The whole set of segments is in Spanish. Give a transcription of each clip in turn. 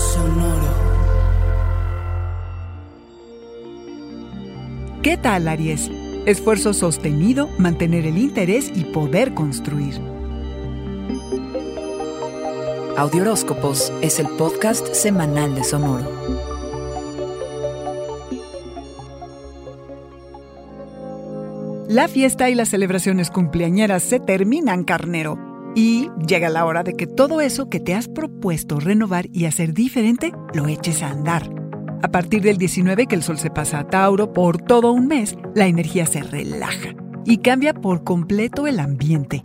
Sonoro. ¿Qué tal, Aries? Esfuerzo sostenido, mantener el interés y poder construir. Audioróscopos es el podcast semanal de Sonoro. La fiesta y las celebraciones cumpleañeras se terminan, carnero. Y llega la hora de que todo eso que te has propuesto renovar y hacer diferente lo eches a andar. A partir del 19 que el sol se pasa a Tauro por todo un mes, la energía se relaja y cambia por completo el ambiente.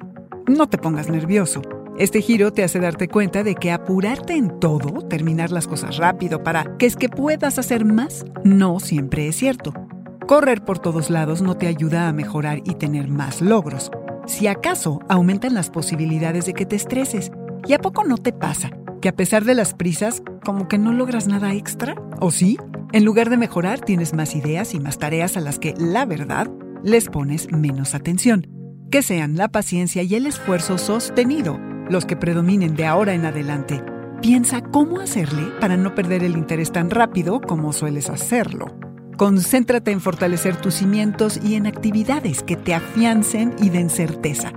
No te pongas nervioso. Este giro te hace darte cuenta de que apurarte en todo, terminar las cosas rápido para que es que puedas hacer más, no siempre es cierto. Correr por todos lados no te ayuda a mejorar y tener más logros. Si acaso aumentan las posibilidades de que te estreses. ¿Y a poco no te pasa? Que a pesar de las prisas, como que no logras nada extra? ¿O sí? En lugar de mejorar, tienes más ideas y más tareas a las que, la verdad, les pones menos atención. Que sean la paciencia y el esfuerzo sostenido los que predominen de ahora en adelante. Piensa cómo hacerle para no perder el interés tan rápido como sueles hacerlo. Concéntrate en fortalecer tus cimientos y en actividades que te afiancen y den certeza.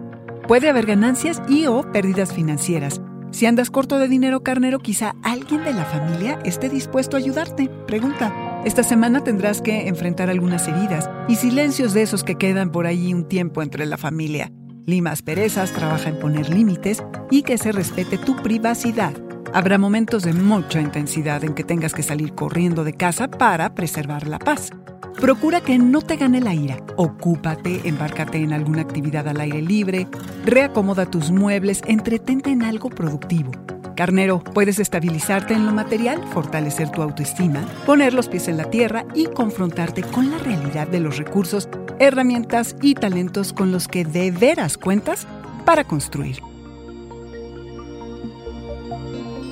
Puede haber ganancias y o pérdidas financieras. Si andas corto de dinero carnero, quizá alguien de la familia esté dispuesto a ayudarte. Pregunta. Esta semana tendrás que enfrentar algunas heridas y silencios de esos que quedan por ahí un tiempo entre la familia. Limas perezas, trabaja en poner límites y que se respete tu privacidad. Habrá momentos de mucha intensidad en que tengas que salir corriendo de casa para preservar la paz. Procura que no te gane la ira. Ocúpate, embárcate en alguna actividad al aire libre, reacomoda tus muebles, entretente en algo productivo. Carnero, puedes estabilizarte en lo material, fortalecer tu autoestima, poner los pies en la tierra y confrontarte con la realidad de los recursos, herramientas y talentos con los que de veras cuentas para construir.